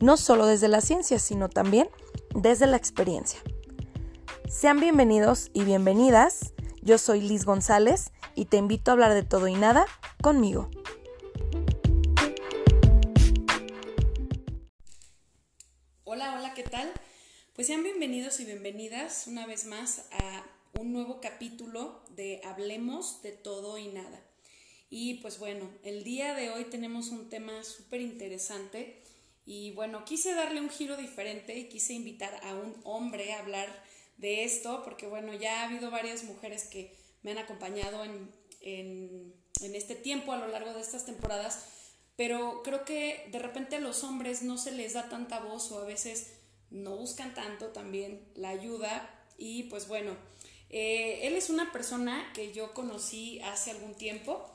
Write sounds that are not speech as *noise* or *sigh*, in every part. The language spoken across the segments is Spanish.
no solo desde la ciencia, sino también desde la experiencia. Sean bienvenidos y bienvenidas. Yo soy Liz González y te invito a hablar de todo y nada conmigo. Hola, hola, ¿qué tal? Pues sean bienvenidos y bienvenidas una vez más a un nuevo capítulo de Hablemos de todo y nada. Y pues bueno, el día de hoy tenemos un tema súper interesante y bueno, quise darle un giro diferente y quise invitar a un hombre a hablar de esto porque bueno, ya ha habido varias mujeres que me han acompañado en, en, en este tiempo a lo largo de estas temporadas, pero creo que de repente a los hombres no se les da tanta voz o a veces no buscan tanto también la ayuda y pues bueno, eh, él es una persona que yo conocí hace algún tiempo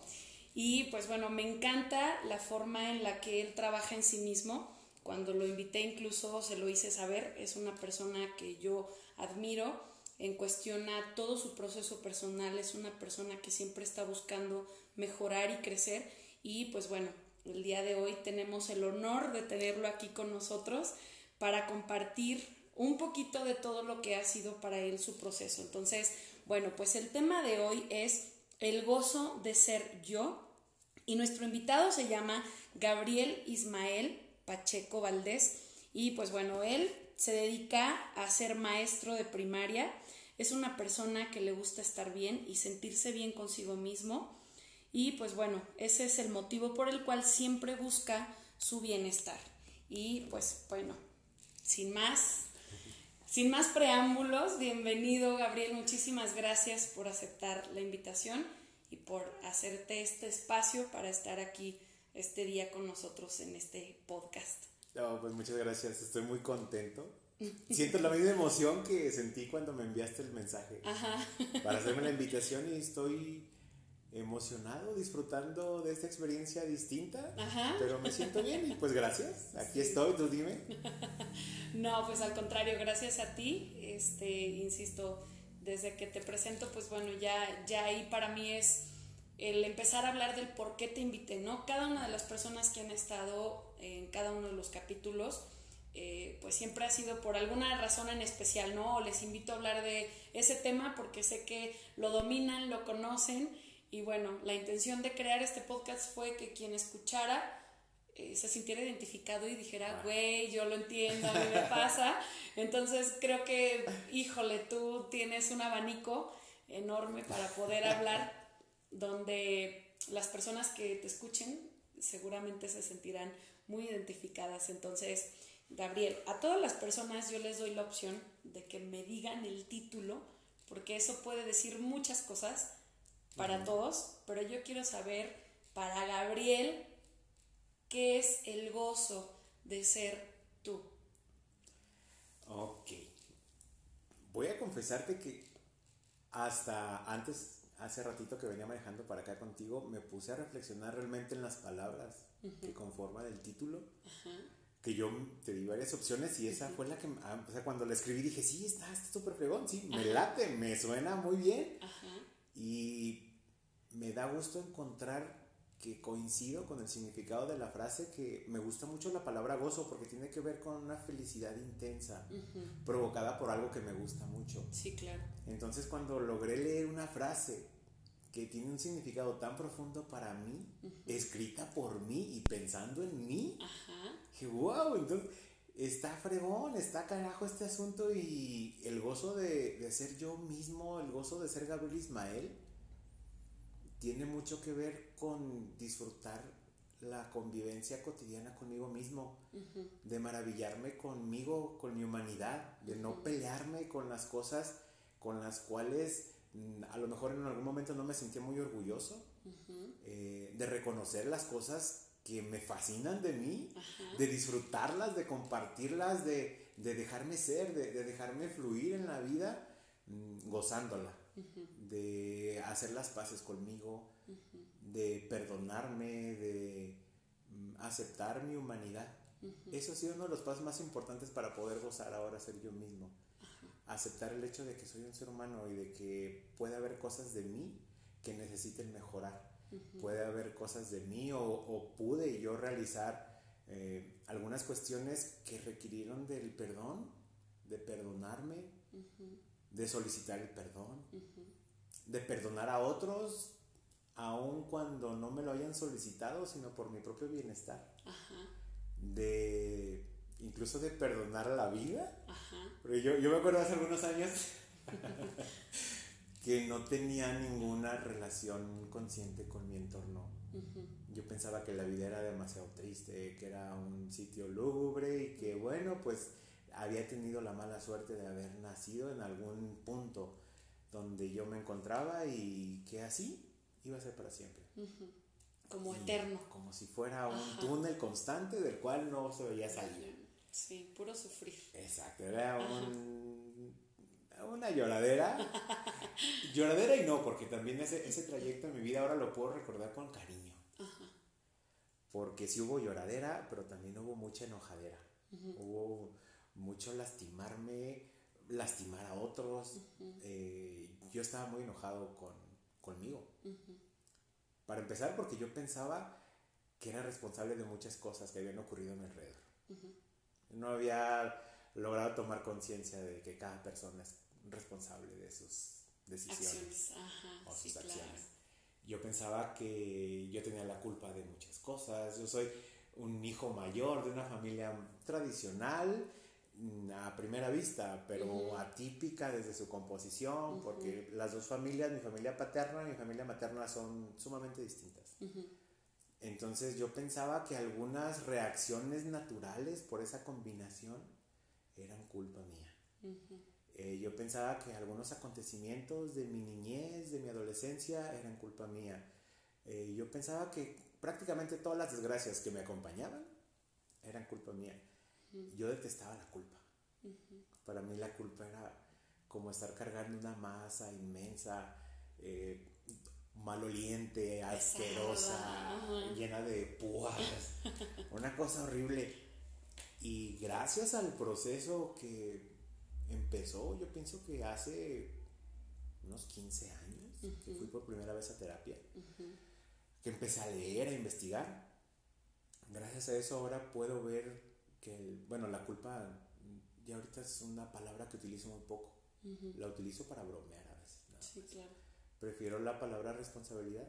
y pues bueno, me encanta la forma en la que él trabaja en sí mismo. Cuando lo invité incluso se lo hice saber, es una persona que yo admiro en cuestión a todo su proceso personal, es una persona que siempre está buscando mejorar y crecer. Y pues bueno, el día de hoy tenemos el honor de tenerlo aquí con nosotros para compartir un poquito de todo lo que ha sido para él su proceso. Entonces, bueno, pues el tema de hoy es el gozo de ser yo. Y nuestro invitado se llama Gabriel Ismael Pacheco Valdés. Y pues bueno, él se dedica a ser maestro de primaria, es una persona que le gusta estar bien y sentirse bien consigo mismo. Y pues bueno, ese es el motivo por el cual siempre busca su bienestar. Y pues bueno, sin más, sin más preámbulos, bienvenido Gabriel, muchísimas gracias por aceptar la invitación y por hacerte este espacio para estar aquí este día con nosotros en este podcast. pues muchas gracias, estoy muy contento. *laughs* Siento la misma emoción que sentí cuando me enviaste el mensaje para hacerme la invitación y estoy emocionado, disfrutando de esta experiencia distinta, pero me siento bien y pues gracias, aquí estoy, tú dime. *laughs* no, pues al contrario, gracias a ti, este, insisto, desde que te presento, pues bueno, ya, ya ahí para mí es el empezar a hablar del por qué te invité, ¿no? Cada una de las personas que han estado en cada uno de los capítulos, eh, pues siempre ha sido por alguna razón en especial, ¿no? O les invito a hablar de ese tema porque sé que lo dominan, lo conocen y bueno, la intención de crear este podcast fue que quien escuchara eh, se sintiera identificado y dijera, güey, yo lo entiendo, a mí me *laughs* pasa. Entonces creo que, híjole, tú tienes un abanico enorme para poder hablar donde las personas que te escuchen seguramente se sentirán muy identificadas. Entonces, Gabriel, a todas las personas yo les doy la opción de que me digan el título, porque eso puede decir muchas cosas para todos, pero yo quiero saber para Gabriel qué es el gozo de ser tú. Ok. Voy a confesarte que hasta antes, hace ratito que venía manejando para acá contigo, me puse a reflexionar realmente en las palabras que conforman el título. Que yo te di varias opciones y esa fue la que, ah, o sea, cuando la escribí dije, sí, está, está súper fregón, sí, me late, me suena muy bien. Y me da gusto encontrar que coincido con el significado de la frase, que me gusta mucho la palabra gozo porque tiene que ver con una felicidad intensa, provocada por algo que me gusta mucho. Sí, claro. Entonces cuando logré leer una frase que tiene un significado tan profundo para mí, escrita por mí y pensando en mí, dije, wow, entonces está fregón, está carajo este asunto y el gozo de, de ser yo mismo, el gozo de ser Gabriel Ismael, tiene mucho que ver con disfrutar la convivencia cotidiana conmigo mismo, de maravillarme conmigo, con mi humanidad, de no pelearme con las cosas con las cuales mm, a lo mejor en algún momento no me sentía muy orgulloso, eh, de reconocer las cosas que me fascinan de mí, de disfrutarlas, de compartirlas, de, dejarme ser, de, dejarme fluir en la vida, de hacer las paces conmigo, de perdonarme, de mm, aceptar mi humanidad. Eso ha sido uno de los pasos más importantes para poder gozar ahora ser yo mismo. Aceptar el hecho de que soy un ser humano y de que puede haber cosas de mí que necesiten mejorar. Puede haber cosas de mí o, pude yo realizar eh, algunas cuestiones que requirieron del perdón, de perdonarme, de solicitar el perdón, de perdonar a otros, aun cuando no me lo hayan solicitado, sino por mi propio bienestar. De incluso de perdonar la vida. Porque yo, yo me acuerdo hace algunos años *laughs* que no tenía ninguna relación consciente con mi entorno. Yo pensaba que la vida era demasiado triste, que era un sitio lúgubre y que bueno, pues había tenido la mala suerte de haber nacido en algún punto donde yo me encontraba y que así iba a ser para siempre. Como eterno. Como si fuera un túnel constante del cual no se veía salir. Sí, puro sufrir. Exacto, era un, una lloradera. *laughs* lloradera y no, porque también ese, ese trayecto en mi vida ahora lo puedo recordar con cariño. Porque sí hubo lloradera, pero también hubo mucha enojadera. Hubo mucho lastimarme, lastimar a otros. Eh, yo estaba muy enojado con, conmigo. Para empezar, porque yo pensaba que era responsable de muchas cosas que habían ocurrido a mi alrededor. No había logrado tomar conciencia de que cada persona es responsable de sus decisiones o sus acciones. Yo pensaba que yo tenía la culpa de muchas cosas. Yo soy un hijo mayor de una familia tradicional a primera vista, pero atípica desde su composición, porque las dos familias, mi familia paterna y mi familia materna, son sumamente distintas. Entonces yo pensaba que algunas reacciones naturales por esa combinación eran culpa mía. Eh, yo pensaba que algunos acontecimientos de mi niñez, de mi adolescencia, eran culpa mía. Eh, yo pensaba que prácticamente todas las desgracias que me acompañaban eran culpa mía. Yo detestaba la culpa. Para mí la culpa era como estar cargando una masa inmensa, eh, maloliente, asquerosa, llena de púas, *laughs* una cosa horrible. Y gracias al proceso que empezó, yo pienso que hace unos 15 años, que fui por primera vez a terapia, que empecé a leer, a investigar. Gracias a eso ahora puedo ver que, bueno, la culpa ya ahorita es una palabra que utilizo muy poco. La utilizo para bromear a veces. Sí, claro. Prefiero la palabra responsabilidad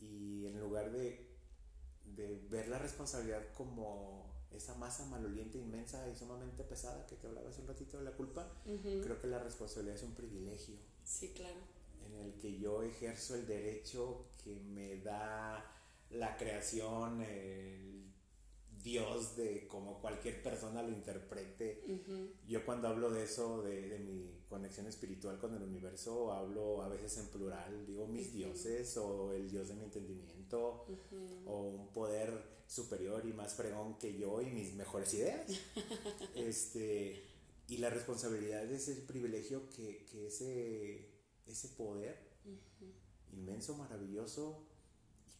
y en lugar de, de ver la responsabilidad como esa masa maloliente inmensa y sumamente pesada que te hablaba hace un ratito de la culpa, creo que la responsabilidad es un privilegio. Sí, claro. En el que yo ejerzo el derecho que me da la creación, el Dios de como cualquier persona lo interprete. Yo cuando hablo de eso, de, de, mi conexión espiritual con el universo, hablo a veces en plural, digo mis dioses o el Dios de mi entendimiento o un poder superior y más fregón que yo y mis mejores ideas. *laughs* este, y la responsabilidad es el privilegio que, que ese, ese poder inmenso, maravilloso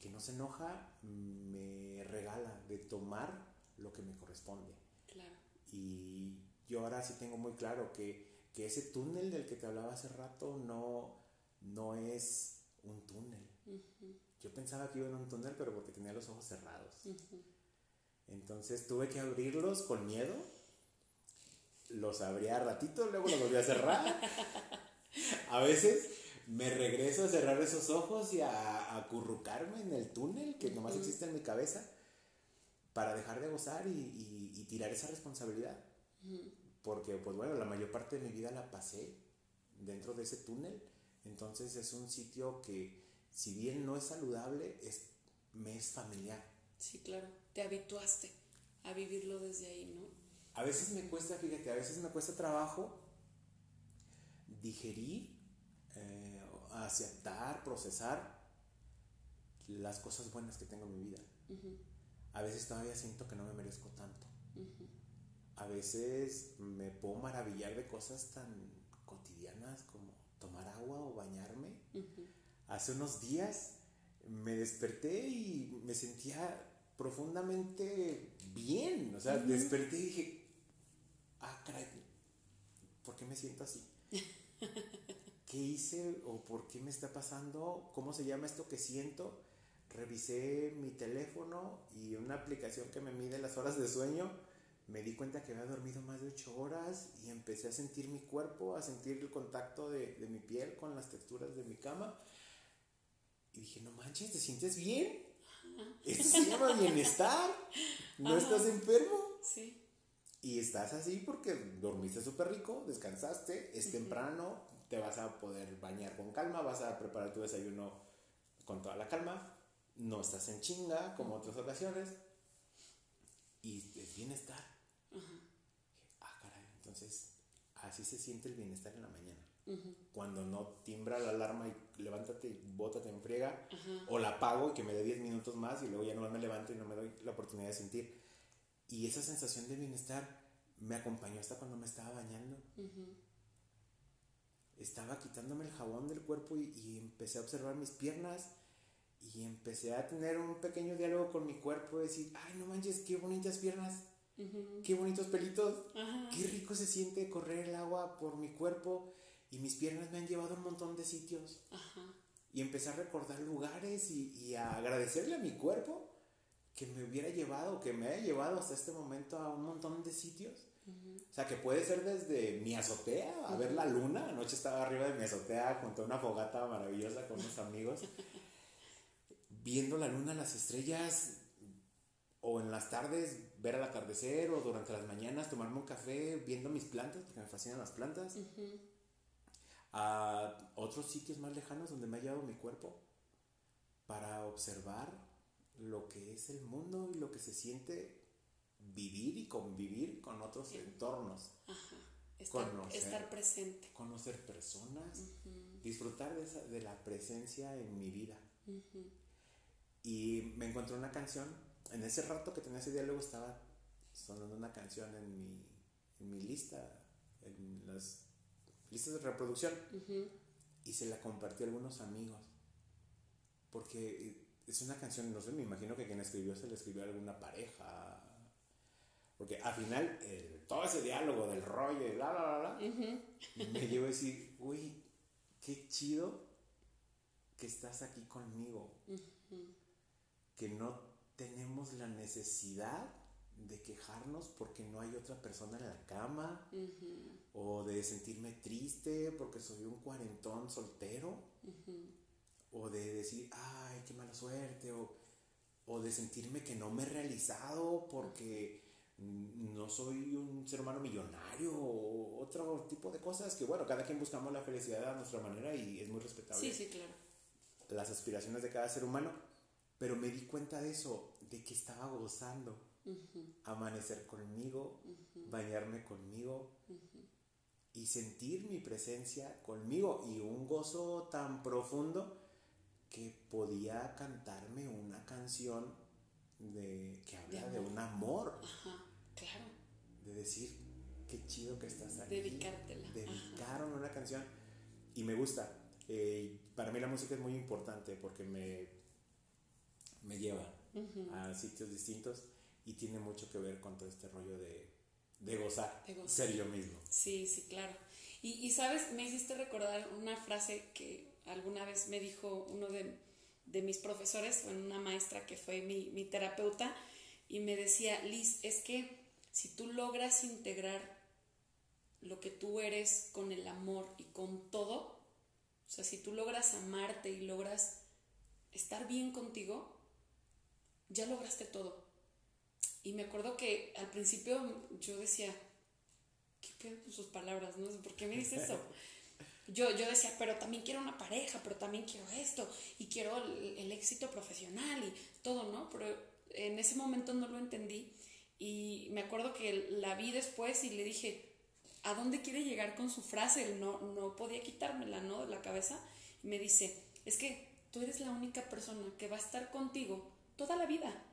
que no se enoja, me regala de tomar lo que me corresponde. Claro. Y yo ahora sí tengo muy claro que, que ese túnel del que te hablaba hace rato no, no es un túnel. Yo pensaba que iba en un túnel, pero porque tenía los ojos cerrados. Entonces tuve que abrirlos con miedo. Los abría ratito, luego los volví a cerrar. *laughs* a veces me regreso a cerrar esos ojos y a acurrucarme en el túnel que nomás existe en mi cabeza para dejar de gozar y, y, tirar esa responsabilidad. Porque, pues bueno, la mayor parte de mi vida la pasé dentro de ese túnel. Entonces es un sitio que si bien no es saludable, es, me es familiar. Sí, claro, te habituaste a vivirlo desde ahí, ¿no? A veces me cuesta, fíjate, a veces me cuesta trabajo digerir, eh, aceptar, procesar las cosas buenas que tengo en mi vida. a veces todavía siento que no me merezco tanto. A veces me puedo maravillar de cosas tan cotidianas como tomar agua o bañarme. Hace unos días me desperté y me sentía profundamente bien. O sea, desperté y dije, ah, caray, ¿por qué me siento así? *laughs* ¿Qué hice o por qué me está pasando? ¿Cómo se llama esto que siento? Revisé mi teléfono y una aplicación que me mide las horas de sueño. Me di cuenta que había dormido más de 8 horas y empecé a sentir mi cuerpo, a sentir el contacto de, de mi piel con las texturas de mi cama. Y dije, no manches, ¿te sientes bien? Esto se llama bienestar. No estás enfermo. Sí. Y estás así porque dormiste súper rico, descansaste, es temprano, te vas a poder bañar con calma, vas a preparar tu desayuno con toda la calma, no estás en chinga como otras ocasiones y es bienestar. Ah, caray, entonces así se siente el bienestar en la mañana. Cuando no timbra la alarma y levántate bótate en friega, o la apago y que me dé 10 minutos más y luego ya no me levanto y no me doy la oportunidad de sentir. Y esa sensación de bienestar me acompañó hasta cuando me estaba bañando. Estaba quitándome el jabón del cuerpo y, empecé a observar mis piernas y empecé a tener un pequeño diálogo con mi cuerpo, decir, ay, no manches, qué bonitas piernas, qué bonitos pelitos, qué rico se siente correr el agua por mi cuerpo y mis piernas me han llevado a un montón de sitios. Y empecé a recordar lugares y, y a agradecerle a mi cuerpo que me hubiera llevado, que me haya llevado hasta este momento a un montón de sitios. O sea, que puede ser desde mi azotea a ver la luna. Anoche estaba arriba de mi azotea junto a una fogata maravillosa con unos amigos, *laughs* viendo la luna, las estrellas, o en las tardes ver al atardecer, o durante las mañanas tomarme un café viendo mis plantas, porque me fascinan las plantas. A otros sitios más lejanos donde me ha llevado mi cuerpo para observar lo que es el mundo y lo que se siente vivir y convivir con otros entornos. Ajá. Estar, conocer, estar, presente. Conocer personas, disfrutar de, esa, de, la presencia en mi vida. Y me encontré una canción, en ese rato que tenía ese diálogo estaba sonando una canción en mi, en mi lista, en las listas de reproducción, y se la compartí a algunos amigos, porque es una canción, no sé, me imagino que quien escribió se le escribió a alguna pareja. Porque al final, todo ese diálogo del rollo y bla, bla, bla, bla, me llevo a decir, uy, qué chido que estás aquí conmigo. Que no tenemos la necesidad de quejarnos porque no hay otra persona en la cama. O de sentirme triste porque soy un cuarentón soltero. O de decir, ay, qué mala suerte, o, o de sentirme que no me he realizado porque no soy un ser humano millonario o otro tipo de cosas que bueno, cada quien buscamos la felicidad a nuestra manera y es muy respetable. Sí, sí, claro. Las aspiraciones de cada ser humano, pero me di cuenta de eso, de que estaba gozando. Amanecer conmigo, bañarme conmigo y sentir mi presencia conmigo y un gozo tan profundo que podía cantarme una canción de, que habla de, un amor. Ajá. De decir, qué chido que estás aquí. Dedicártela. Dedicaron una canción y me gusta. Eh, para mí la música es muy importante porque me, me lleva a sitios distintos y tiene mucho que ver con todo este rollo de, de gozar, de ser yo mismo. Sí, sí, claro. Y, y, sabes, me hiciste recordar una frase que alguna vez me dijo uno de, mis profesores, una maestra que fue mi, terapeuta, y me decía, Liz, es que si tú logras integrar lo que tú eres con el amor y con todo, o sea, si tú logras amarte y logras estar bien contigo, ya lograste todo. Y me acuerdo que al principio yo decía, ¿qué pedo con sus palabras? ¿No? ¿Por qué me dice eso? *laughs* yo, yo decía, pero también quiero una pareja, pero también quiero esto, y quiero el, éxito profesional y todo, ¿no? Pero en ese momento no lo entendí y me acuerdo que la vi después y le dije, ¿a dónde quiere llegar con su frase? No, no podía quitármela, ¿no? De la cabeza. Y me dice, es que tú eres la única persona que va a estar contigo toda la vida.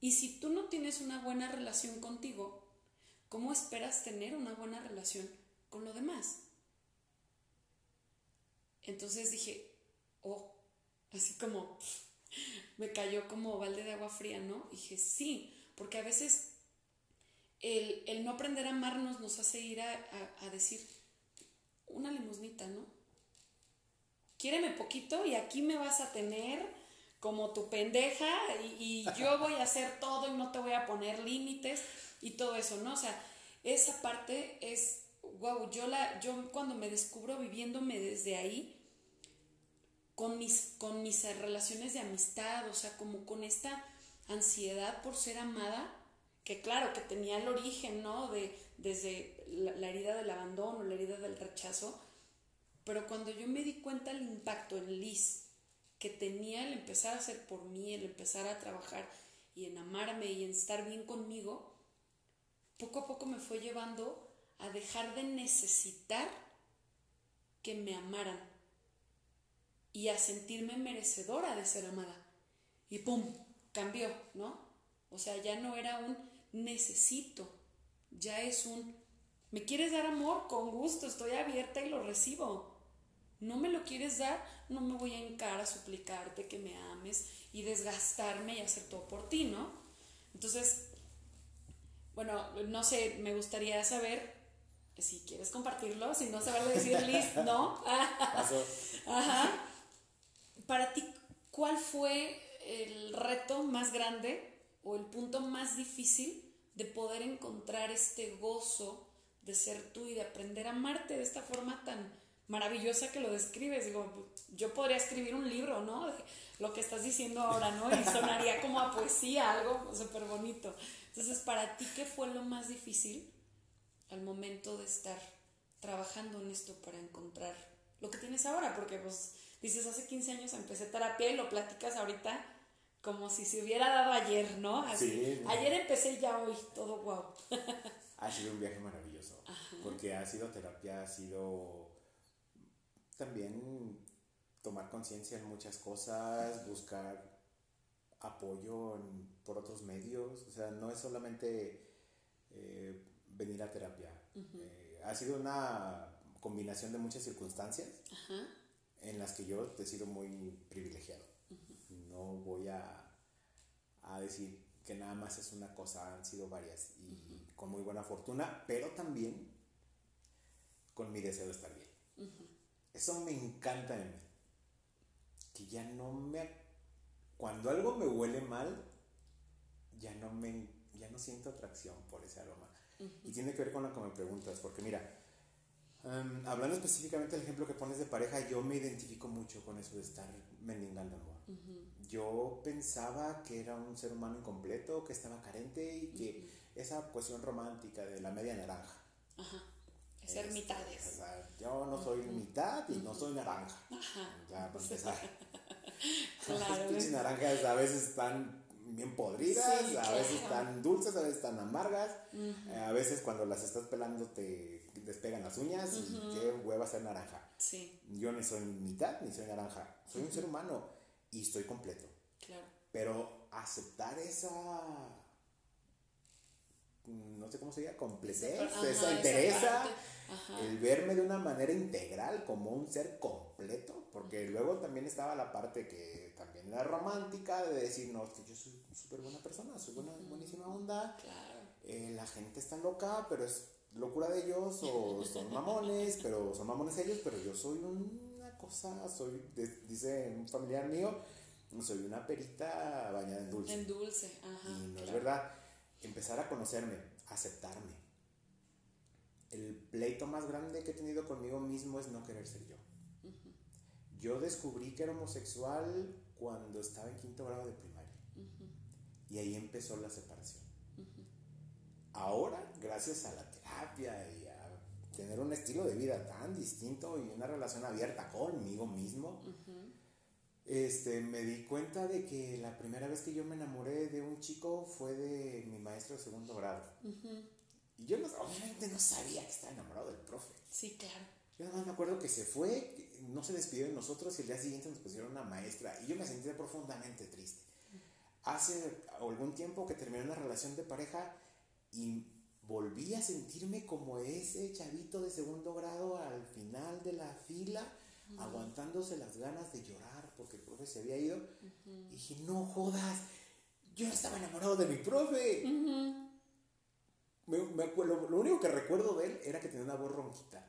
Y si tú no tienes una buena relación contigo, ¿cómo esperas tener una buena relación con lo demás? Entonces dije, oh, así como me cayó como balde de agua fría, ¿no? dije, sí, porque a veces el, no aprender a amarnos nos hace ir a, decir una limosnita, ¿no? Quiéreme poquito y aquí me vas a tener como tu pendeja y, y yo voy a hacer todo y no te voy a poner límites y todo eso, ¿no? O sea, esa parte es, wow, yo, la, yo cuando me descubro viviéndome desde ahí, con mis, con mis relaciones de amistad, o sea, como con esta ansiedad por ser amada, que claro, que tenía el origen, ¿no? De, desde la, herida del abandono, la herida del rechazo, pero cuando yo me di cuenta el impacto en Liz que tenía el empezar a hacer por mí, el empezar a trabajar y en amarme y en estar bien conmigo, poco a poco me fue llevando a dejar de necesitar que me amaran y a sentirme merecedora de ser amada. Y ¡pum! cambió, ¿no? O sea, ya no era un necesito. Ya es un, ¿me quieres dar amor? Con gusto, estoy abierta y lo recibo. No me lo quieres dar, no me voy a encar a suplicarte que me ames y desgastarme y hacer todo por ti, ¿no? Entonces, bueno, no sé, me gustaría saber si quieres compartirlo, si no saber decir Liz, *laughs* ¿no? Ajá. Para ti, ¿cuál fue el reto más grande o el punto más difícil de poder encontrar este gozo de ser tú y de aprender a amarte de esta forma tan maravillosa que lo describes. Digo, yo podría escribir un libro, ¿no? Lo que estás diciendo ahora, ¿no? Y sonaría como a poesía, algo súper bonito. Entonces, para ti, ¿qué fue lo más difícil al momento de estar trabajando en esto para encontrar lo que tienes ahora? Porque, pues, dices, hace 15 años empecé terapia y lo platicas ahorita como si se hubiera dado ayer, ¿no? Así, Ayer empecé y ya hoy, todo guau. ha sido un viaje maravilloso, porque ha sido terapia, ha sido también tomar conciencia en muchas cosas, buscar apoyo por otros medios, o sea, no es solamente eh, venir a terapia, eh, ha sido una combinación de muchas circunstancias en las que yo he sido muy privilegiado no voy a, decir que nada más es una cosa, han sido varias y con muy buena fortuna, pero también con mi deseo de estar bien. Eso me encanta de mí. Que ya no me... Cuando algo me huele mal, ya no me... Ya no siento atracción por ese aroma. Y tiene que ver con lo que me preguntas, porque mira, em, hablando específicamente del ejemplo que pones de pareja, yo me identifico mucho con eso de estar mendigando amor yo pensaba que era un ser humano incompleto, que estaba carente y que esa cuestión romántica de la media naranja. Ajá. Ser este, mitades. yo no soy mitad y no soy naranja. Ajá. Ya, para empezar. *laughs* claro. Las naranjas a veces están bien podridas, a veces están dulces, a veces están amargas. a veces cuando las estás pelando te despegan las uñas y qué hueva ser naranja. Sí. Yo ni soy mitad ni soy naranja. Soy un ser humano y estoy completo. Claro. Pero aceptar esa no sé cómo se llama, completez, esa interesa, el verme de una manera integral como un ser completo, porque luego también estaba la parte que también era romántica de decir, no, que yo soy súper buena persona, soy buena, buenísima onda, claro. Eh, la gente está loca, pero es locura de ellos, o *laughs* son mamones, pero son mamones ellos, pero yo soy un cosa, soy, dice un familiar mío, soy una perita bañada en dulce. En dulce, ajá. Y no es verdad. Empezar a conocerme, aceptarme. El pleito más grande que he tenido conmigo mismo es no querer ser yo. Yo descubrí que era homosexual cuando estaba en quinto grado de primaria. Y ahí empezó la separación. Ahora, gracias a la terapia y tener un estilo de vida tan distinto y una relación abierta conmigo mismo, este, me di cuenta de que la primera vez que yo me enamoré de un chico fue de mi maestro de segundo grado. Y yo obviamente no sabía que estaba enamorado del profe. Sí, claro. Yo nada más me acuerdo que se fue, no se despidió de nosotros y el día siguiente nos pusieron una maestra y yo me sentía profundamente triste. hace algún tiempo que terminé una relación de pareja y volví a sentirme como ese chavito de segundo grado al final de la fila, aguantándose las ganas de llorar porque el profe se había ido. Y dije, no jodas, yo estaba enamorado de mi profe. me, me lo único que recuerdo de él era que tenía una voz ronquita,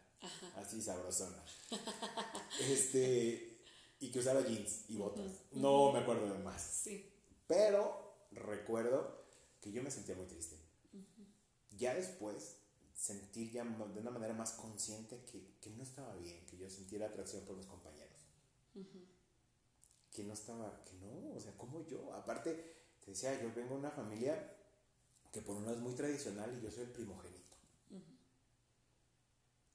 así sabrosona. *laughs* este, y que usaba jeans y botas. No me acuerdo de más. Sí. Pero recuerdo que yo me sentía muy triste. Ya después, sentir ya de una manera más consciente que, que, no estaba bien, que yo sintiera atracción por mis compañeros. Que no estaba, que no, o sea, como yo. Aparte, te decía, yo vengo de una familia que por uno es muy tradicional y yo soy el primogénito.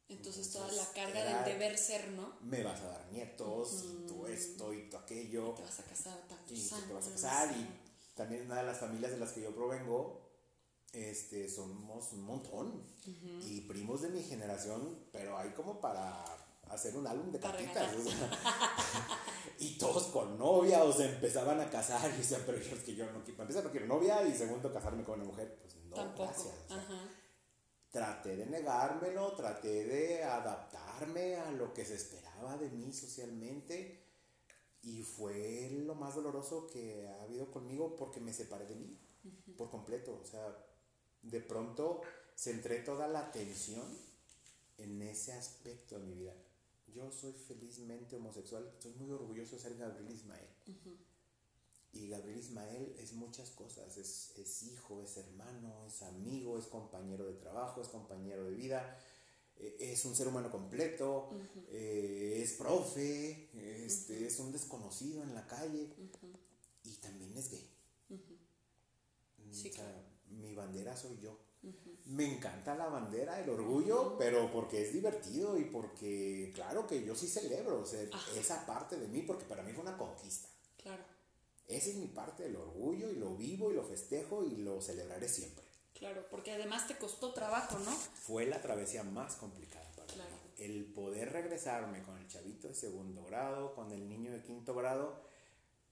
Entonces, toda la carga del deber ser, ¿no? Me vas a dar nietos, y tú esto y tú aquello. Y te vas a casar tantos y años. te vas a casar y también una de las familias de las que yo provengo, este, somos un montón. Y primos de mi generación, pero hay como para hacer un álbum de cartitas. *laughs* y todos con novia o se empezaban a casar y decían, pero yo es que yo no quiero, empezar no quiero novia y segundo casarme con una mujer, pues no, Tampoco. gracias. O sea, Ajá. traté de negármelo, traté de adaptarme a lo que se esperaba de mí socialmente y fue lo más doloroso que ha habido conmigo porque me separé de mí por completo. O sea, de pronto centré toda la atención en ese aspecto de mi vida. Yo soy felizmente homosexual, estoy muy orgulloso de ser Gabriel Ismael. Y Gabriel Ismael es muchas cosas, es, es hijo, es hermano, es amigo, es compañero de trabajo, es compañero de vida, eh, es un ser humano completo, eh, es profe, este, es un desconocido en la calle y también es gay. Sí, O sea, claro. Mi bandera soy yo. Me encanta la bandera, el orgullo, pero porque es divertido y porque, claro que yo sí celebro o sea, Ajá. esa parte de mí, porque para mí fue una conquista. Claro, Esa es mi parte del orgullo y lo vivo y lo festejo y lo celebraré siempre. claro, porque además te costó trabajo, ¿no? Fue la travesía más complicada para Claro. mí. El poder regresarme con el chavito de segundo grado, con el niño de quinto grado,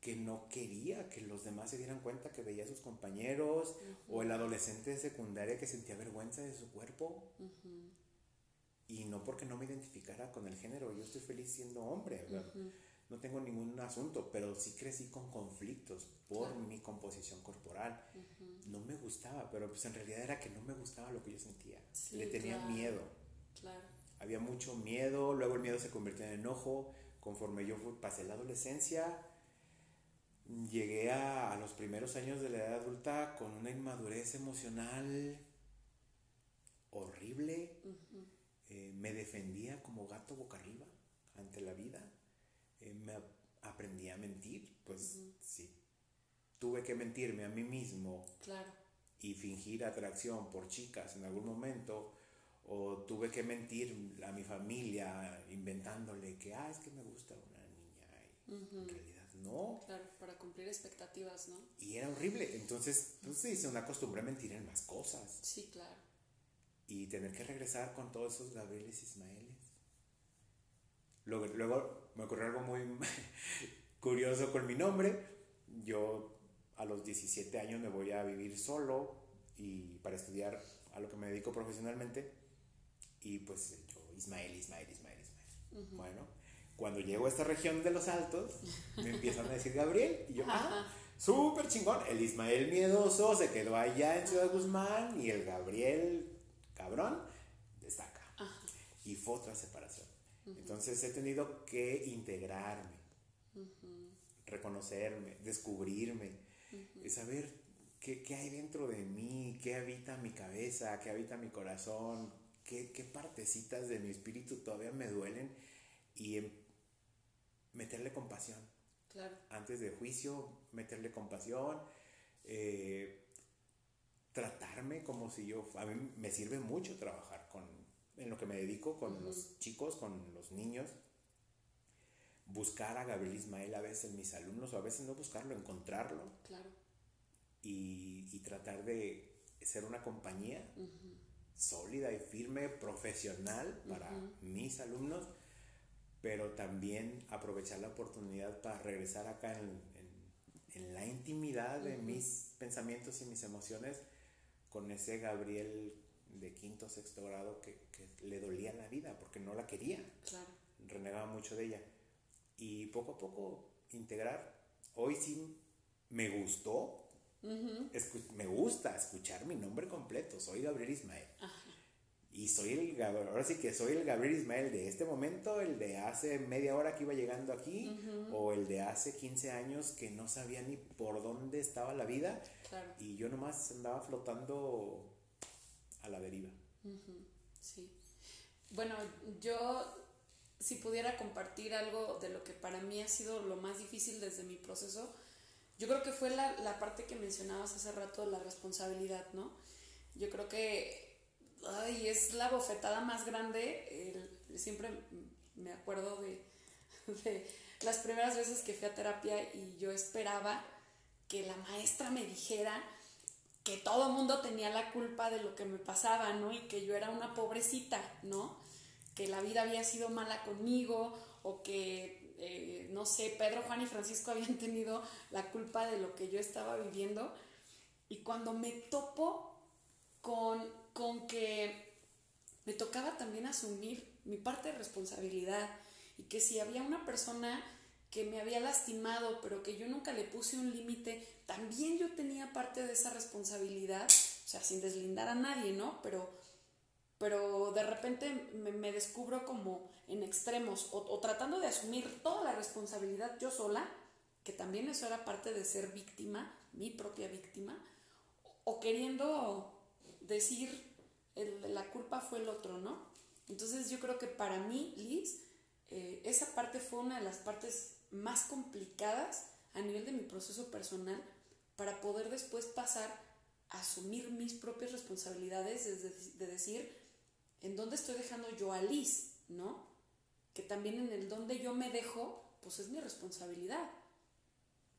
que no quería que los demás se dieran cuenta que veía a sus compañeros, o el adolescente de secundaria que sentía vergüenza de su cuerpo. Y no porque no me identificara con el género, yo estoy feliz siendo hombre, ¿verdad? no tengo ningún asunto, pero sí crecí con conflictos por mi composición corporal. No me gustaba, pero pues en realidad era que no me gustaba lo que yo sentía. Sí, Le tenía claro. miedo. Claro. Había mucho miedo, luego el miedo se convirtió en enojo. Conforme yo pasé la adolescencia, llegué a, a los primeros años de la edad adulta con una inmadurez emocional horrible. Eh, me defendía como gato boca arriba ante la vida. Eh, me ap- aprendí a mentir, pues sí. Tuve que mentirme a mí mismo Claro. y fingir atracción por chicas en algún momento, o tuve que mentir a mi familia inventándole que, ah, es que me gusta una niña, y en realidad no, Claro, para cumplir expectativas, ¿no? y era horrible. Entonces, pues sí, se una costumbre a mentir en más cosas Sí, claro. y tener que regresar con todos esos Gabrieles Ismaeles. Luego, luego me ocurrió algo muy *laughs* curioso con mi nombre. Yo a los 17 años me voy a vivir solo y para estudiar a lo que me dedico profesionalmente. Y pues yo, Ismael, Ismael, Ismael, Ismael. Bueno, cuando llego a esta región de los Altos, me empiezan a decir Gabriel. Y yo, ah, súper chingón. El Ismael miedoso se quedó allá en Ciudad Guzmán y el Gabriel cabrón está acá. Y fue otra separación. Entonces he tenido que integrarme, reconocerme, descubrirme, eh, saber qué, qué hay dentro de mí, qué habita mi cabeza, qué habita mi corazón, qué, qué partecitas de mi espíritu todavía me duelen y em- meterle compasión. Claro. antes de juicio, meterle compasión, eh, tratarme como si yo, a mí me sirve mucho trabajar con, en lo que me dedico, con los chicos, con los niños, buscar a Gabriel Ismael a veces en mis alumnos, o a veces no buscarlo, encontrarlo. Claro. y, y tratar de ser una compañía sólida y firme, profesional para mis alumnos, pero también aprovechar la oportunidad para regresar acá en, en- en la intimidad de mis pensamientos y mis emociones con ese Gabriel de quinto, sexto grado que, le dolía la vida porque no la quería. Claro. Renegaba mucho de ella. Y poco a poco integrar. Hoy sí me gustó, me gusta escuchar mi nombre completo. Soy Gabriel Ismael. Y soy el ahora sí que soy el Gabriel Ismael de este momento, el de hace media hora que iba llegando aquí, o el de hace 15 años que no sabía ni por dónde estaba la vida. Y yo nomás andaba flotando a la deriva. Sí. Bueno, yo si pudiera compartir algo de lo que para mí ha sido lo más difícil desde mi proceso, yo creo que fue la, la parte que mencionabas hace rato, la responsabilidad, ¿no? Yo creo que ay, es la bofetada más grande. siempre me acuerdo de, las primeras veces que fui a terapia y yo esperaba que la maestra me dijera que todo mundo tenía la culpa de lo que me pasaba, ¿no? Y que yo era una pobrecita, ¿no? Que la vida había sido mala conmigo o que, eh, no sé, Pedro, Juan y Francisco *laughs* habían tenido la culpa de lo que yo estaba viviendo. Y cuando me topo con, con que me tocaba también asumir mi parte de responsabilidad y que si había una persona que me había lastimado, pero que yo nunca le puse un límite, también yo tenía parte de esa responsabilidad, o sea, sin deslindar a nadie, ¿no? Pero, pero de repente me, descubro como en extremos, o, tratando de asumir toda la responsabilidad yo sola, que también eso era parte de ser víctima, mi propia víctima, o queriendo decir la culpa fue el otro, ¿no? Entonces yo creo que para mí, Liz, eh, esa parte fue una de las partes más complicadas a nivel de mi proceso personal para poder después pasar a asumir mis propias responsabilidades, de, decir, ¿en dónde estoy dejando yo a Liz? ¿No? Que también en el donde yo me dejo, pues es mi responsabilidad.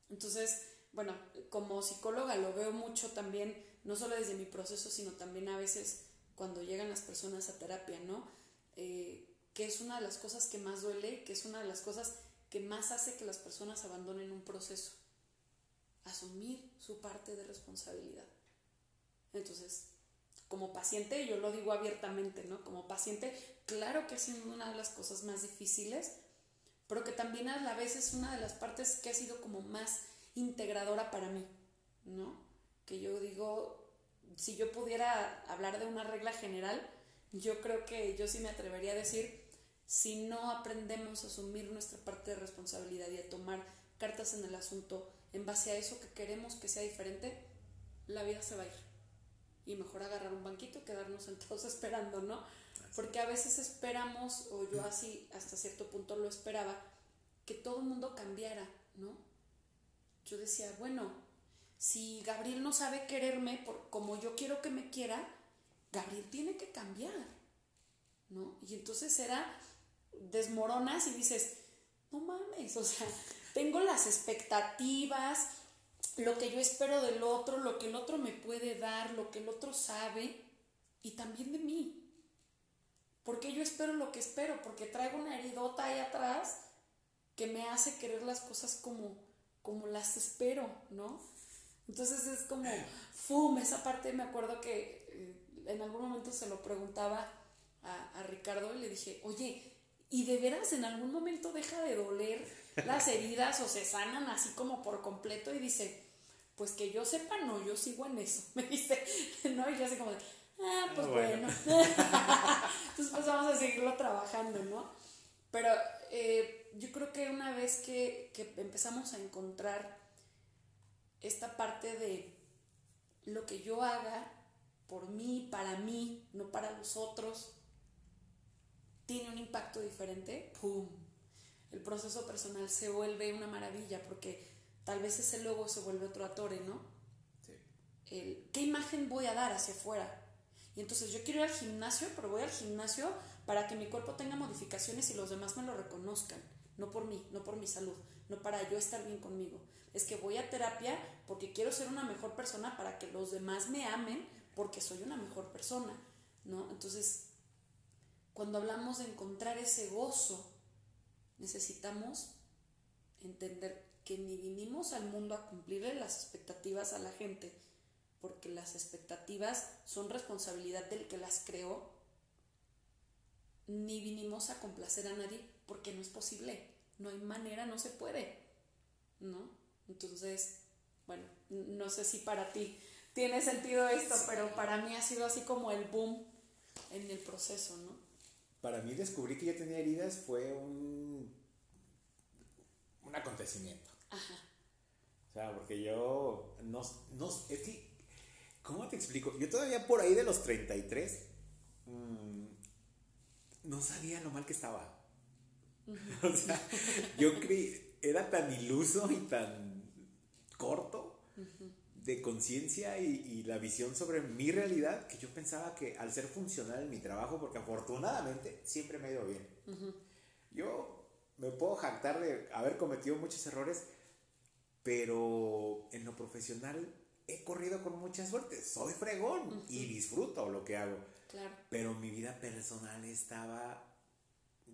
Entonces, bueno, como psicóloga lo veo mucho también, no solo desde mi proceso, sino también a veces cuando llegan las personas a terapia, ¿no? Eh, que es una de las cosas que más duele, que es una de las cosas que más hace que las personas abandonen un proceso. Asumir su parte de responsabilidad. Entonces, como paciente, yo lo digo abiertamente, ¿no? Como paciente, claro que sido una de las cosas más difíciles, pero que también a la vez es una de las partes que ha sido como más integradora para mí, ¿no? Que yo digo, si yo pudiera hablar de una regla general, yo creo que yo sí me atrevería a decir, si no aprendemos a asumir nuestra parte de responsabilidad y a tomar cartas en el asunto en base a eso que queremos que sea diferente, la vida se va a ir. Y mejor agarrar un banquito y quedarnos sentados *laughs* esperando, ¿no? Porque a veces esperamos, o yo así hasta cierto punto lo esperaba, que todo el mundo cambiara, ¿no? Yo decía, bueno, si Gabriel no sabe quererme por, como yo quiero que me quiera, Gabriel tiene que cambiar, ¿no? Y entonces era desmoronas y dices, no mames, o sea, tengo las expectativas, lo que yo espero del otro, lo que el otro me puede dar, lo que el otro sabe y también de mí. Porque yo espero lo que espero, porque traigo una heridota ahí atrás que me hace querer las cosas como, como las espero, ¿no? Entonces es como, ¡fum! Esa parte me acuerdo que eh, en algún momento se lo preguntaba a, a Ricardo y le dije, oye, y de veras en algún momento deja de doler las heridas o se sanan así como por completo y dice, pues que yo sepa, no, yo sigo en eso, *laughs* me dice, ¿no? Y yo así como de, ah, pues bueno. *laughs* Entonces pues vamos a seguirlo trabajando, ¿no? Pero eh, yo creo que una vez que, que empezamos a encontrar esta parte de lo que yo haga por mí, para mí, no para los otros, tiene un impacto diferente, ¡pum! El proceso personal se vuelve una maravilla porque tal vez ese logo se vuelve otro atore, ¿no? Sí. El, ¿Qué imagen voy a dar hacia afuera? Y entonces yo quiero ir al gimnasio, pero voy al gimnasio para que mi cuerpo tenga modificaciones y los demás me lo reconozcan. No por mí, no por mi salud, no para yo estar bien conmigo. Es que voy a terapia porque quiero ser una mejor persona para que los demás me amen porque soy una mejor persona, ¿no? Entonces, cuando hablamos de encontrar ese gozo, necesitamos entender que ni vinimos al mundo a cumplirle las expectativas a la gente, porque las expectativas son responsabilidad del que las creó, ni vinimos a complacer a nadie, porque no es posible, no hay manera, no se puede, ¿no? Entonces, bueno, no sé si para ti tiene sentido esto, pero para mí ha sido así como el boom en el proceso, ¿no? Para mí descubrí que yo tenía heridas fue un, un acontecimiento. Ajá. O sea, porque yo no, no, es que, ¿cómo te explico? Yo todavía por ahí de los 33 mmm, no sabía lo mal que estaba. *laughs* o sea, yo creí, era tan iluso y tan corto de conciencia y, la visión sobre mi realidad que yo pensaba que al ser funcional en mi trabajo, porque afortunadamente siempre me ha ido bien, yo me puedo jactar de haber cometido muchos errores, pero en lo profesional he corrido con mucha suerte, soy fregón y disfruto lo que hago. Pero mi vida personal estaba,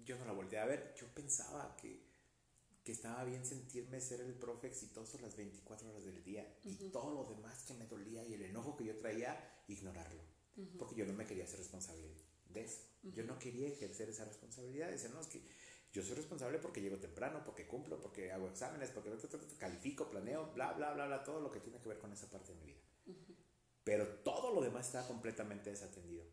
yo no la volteé a ver, yo pensaba que que estaba bien sentirme ser el profe exitoso las 24 horas del día y todo lo demás que me dolía y el enojo que yo traía, ignorarlo. Porque yo no me quería ser responsable de eso. Yo no quería ejercer esa responsabilidad. Decir, no, es que yo soy responsable porque llego temprano, porque cumplo, porque hago exámenes, porque califico, planeo, bla, bla, bla, bla, todo lo que tiene que ver con esa parte de mi vida. Pero todo lo demás está completamente desatendido.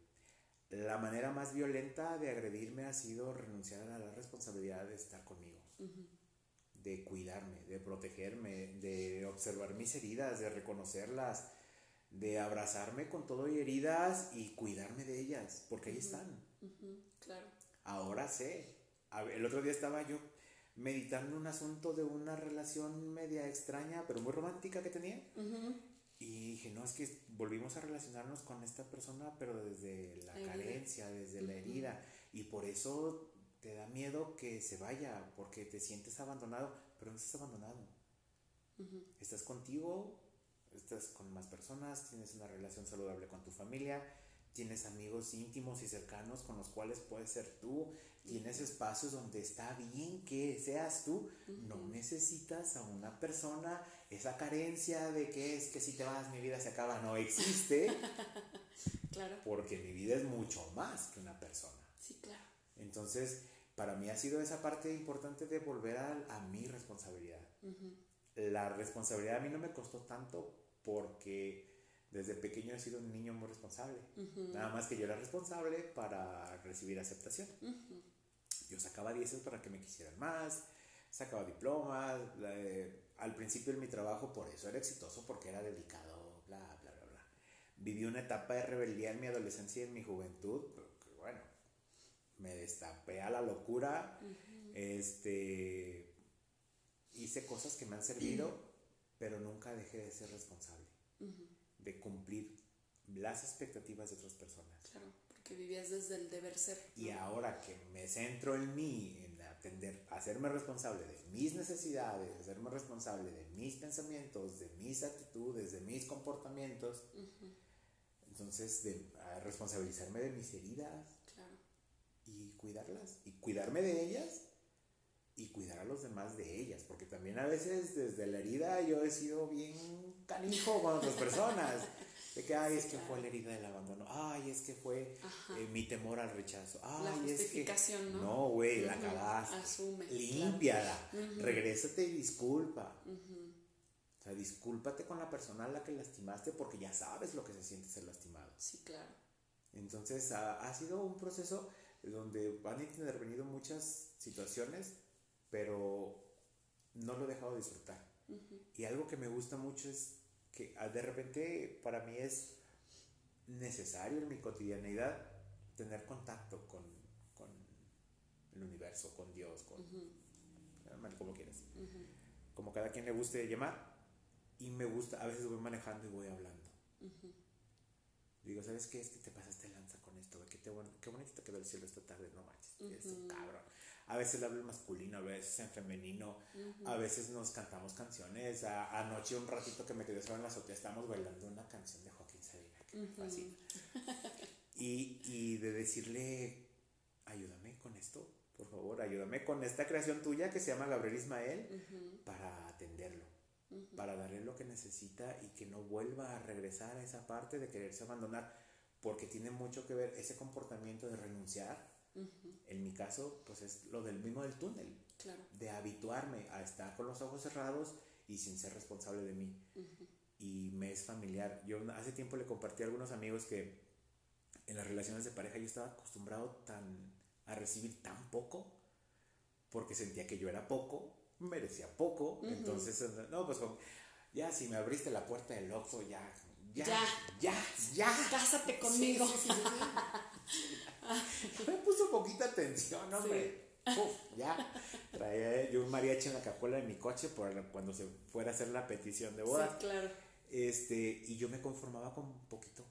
La manera más violenta de agredirme ha sido renunciar a la responsabilidad de estar conmigo de cuidarme, de protegerme, de observar mis heridas, de reconocerlas, de abrazarme con todo y heridas y cuidarme de ellas, porque ahí están. Claro. Ahora sé. El otro día estaba yo meditando un asunto de una relación media extraña, pero muy romántica que tenía. Y dije, no, es que volvimos a relacionarnos con esta persona, pero desde la, carencia, desde la herida. Y por eso te da miedo que se vaya porque te sientes abandonado, pero no estás abandonado. Estás contigo, estás con más personas, tienes una relación saludable con tu familia, tienes amigos íntimos y cercanos con los cuales puedes ser tú, tienes espacios donde está bien que seas tú, no necesitas a una persona, esa carencia de que es que si te vas mi vida se acaba, no existe. *laughs* claro. Porque mi vida es mucho más que una persona. Sí, claro. Entonces, para mí ha sido esa parte importante de volver a, mi responsabilidad. La responsabilidad a mí no me costó tanto porque desde pequeño he sido un niño muy responsable. Nada más que yo era responsable para recibir aceptación. Yo sacaba 10 para que me quisieran más, sacaba diplomas. al principio de mi trabajo por eso era exitoso, porque era dedicado, bla, bla, bla, bla. Viví una etapa de rebeldía en mi adolescencia y en mi juventud, me destapé a la locura, este, hice cosas que me han servido, *clears throat* pero nunca dejé de ser responsable, de cumplir las expectativas de otras personas. Claro, porque vivías desde el deber ser. Y ahora que me centro en mí, en atender, hacerme responsable de mis necesidades, hacerme responsable de mis pensamientos, de mis actitudes, de mis comportamientos, entonces de responsabilizarme de mis heridas, cuidarlas y cuidarme de ellas y cuidar a los demás de ellas, porque también a veces desde la herida yo he sido bien canijo con otras personas. De que, ay, es que fue la herida del abandono. Ay, es que fue eh, mi temor al rechazo. Ay, la justificación, es que, ¿no? No, güey, la cagaste. Asume. Límpiala. Regrésate y disculpa. O sea, discúlpate con la persona a la que lastimaste porque ya sabes lo que se siente ser lastimado. Sí, claro. Entonces, ha, ha sido un proceso donde han intervenido muchas situaciones, pero no lo he dejado de disfrutar. Y algo que me gusta mucho es que ah, de repente para mí es necesario en mi cotidianidad tener contacto con, con el universo, con Dios, con... como quieras. Como cada quien le guste llamar. Y me gusta, a veces voy manejando y voy hablando. Digo, ¿sabes qué? Es que te pasaste lanza con esto, qué, qué bonito te quedó el cielo esta tarde, no manches, es un cabrón. A veces hablo en masculino, a veces en femenino, a veces nos cantamos canciones. anoche un ratito que me quedé solo en la azotea, estábamos bailando una canción de Joaquín Sabina, que me fascina. y, y de decirle, ayúdame con esto, por favor, ayúdame con esta creación tuya que se llama Gabriel Ismael para atender atenderlo, para darle lo que necesita y que no vuelva a regresar a esa parte de quererse abandonar, porque tiene mucho que ver ese comportamiento de renunciar. En mi caso, pues es lo del mismo del túnel, de habituarme a estar con los ojos cerrados y sin ser responsable de mí. Y me es familiar. Yo hace tiempo le compartí a algunos amigos que en las relaciones de pareja yo estaba acostumbrado tan a recibir tan poco porque sentía que yo era poco, merecía poco, entonces, no, pues ya si me abriste la puerta del Oxxo, ya, ya, ya, ya, Cásate conmigo. *laughs* me puso poquita atención, hombre. ya, traía yo un mariachi en la capuela de mi coche por cuando se fuera a hacer la petición de boda. Claro. Este, y yo me conformaba con poquito.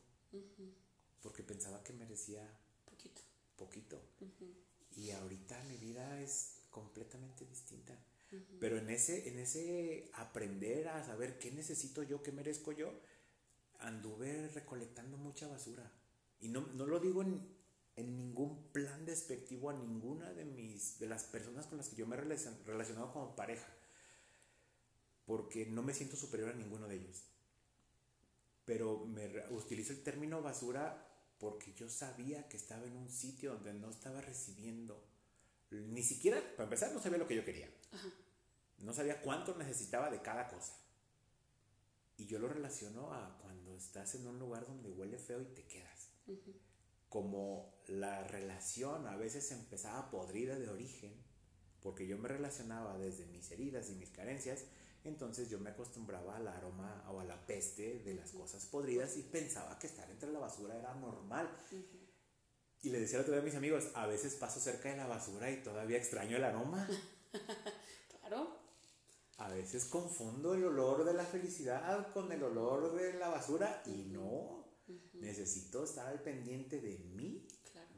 Porque pensaba que merecía poquito. Poquito. Y ahorita mi vida es completamente distinta. Pero en ese, en ese aprender a saber qué necesito yo, qué merezco yo, anduve recolectando mucha basura. Y no, no lo digo en, en, ningún plan despectivo a ninguna de, mis, de las personas con las que yo me he relacionado como pareja. Porque no me siento superior a ninguno de ellos. Pero me utilizo el término basura porque yo sabía que estaba en un sitio donde no estaba recibiendo ni siquiera, para empezar, no sabía lo que yo quería. No sabía cuánto necesitaba de cada cosa. Y yo lo relaciono a cuando estás en un lugar donde huele feo y te quedas. Como la relación a veces empezaba podrida de origen, porque yo me relacionaba desde mis heridas y mis carencias, entonces yo me acostumbraba al aroma o a la peste de las cosas podridas y pensaba que estar entre la basura era normal. Y le decía a otro a mis amigos, a veces paso cerca de la basura y todavía extraño el aroma. *laughs* A veces confundo el olor de la felicidad con el olor de la basura y no. Necesito estar al pendiente de mí,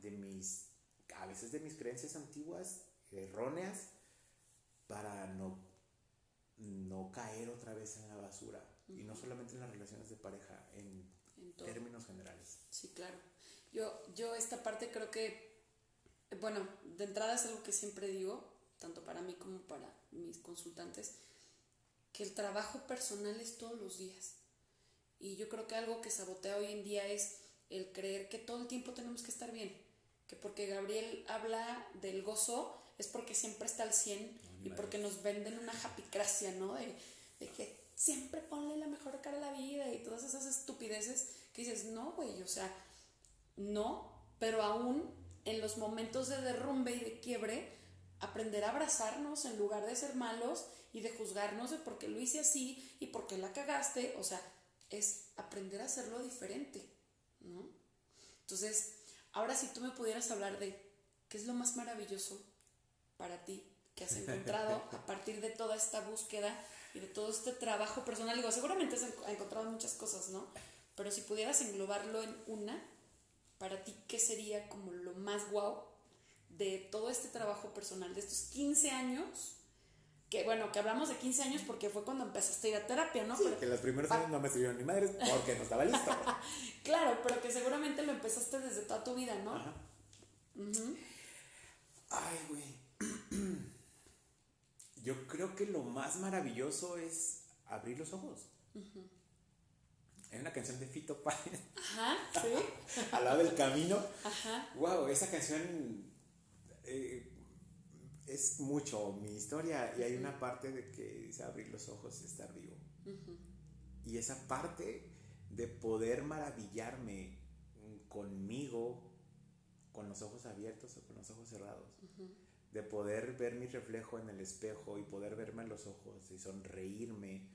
de mis, a veces de mis creencias antiguas, erróneas, para no, no caer otra vez en la basura. Y no solamente en las relaciones de pareja, en, en términos generales. Sí, claro. Yo, yo esta parte creo que, bueno, de entrada es algo que siempre digo, tanto para mí como para mis consultantes, que el trabajo personal es todos los días. Y yo creo que algo que sabotea hoy en día es el creer que todo el tiempo tenemos que estar bien. Que porque Gabriel habla del gozo es porque siempre está al 100 y porque nos venden una japicracia, ¿no? De, de, que siempre ponle la mejor cara a la vida y todas esas estupideces que dices, no, güey, o sea, no, pero aún en los momentos de derrumbe y de quiebre, aprender a abrazarnos en lugar de ser malos y de juzgarnos de por qué lo hice así y por qué la cagaste, o sea, es aprender a hacerlo diferente, ¿no? Entonces, ahora si tú me pudieras hablar de qué es lo más maravilloso para ti que has encontrado *laughs* a partir de toda esta búsqueda y de todo este trabajo personal, digo, seguramente has encontrado muchas cosas, ¿no? Pero si pudieras englobarlo en una, para ti, ¿qué sería como lo más guau de todo este trabajo personal, de estos 15 años? Que bueno, que hablamos de 15 años porque fue cuando empezaste a ir a terapia, ¿no? Sí, que los primeros años no me sirvieron ni madres porque no estaba listo. *laughs* claro, pero que seguramente lo empezaste desde toda tu vida, ¿no? Ajá. Ay, güey. *clears throat* Yo creo que lo más maravilloso es abrir los ojos. Hay una canción de Fito Páez. Ajá, sí. *laughs* Al lado del camino. Ajá. Wow, esa canción eh, es mucho mi historia y hay una parte de que dice abrir los ojos y estar vivo. Y esa parte de poder maravillarme conmigo, con los ojos abiertos o con los ojos cerrados de poder ver mi reflejo en el espejo y poder verme en los ojos y sonreírme,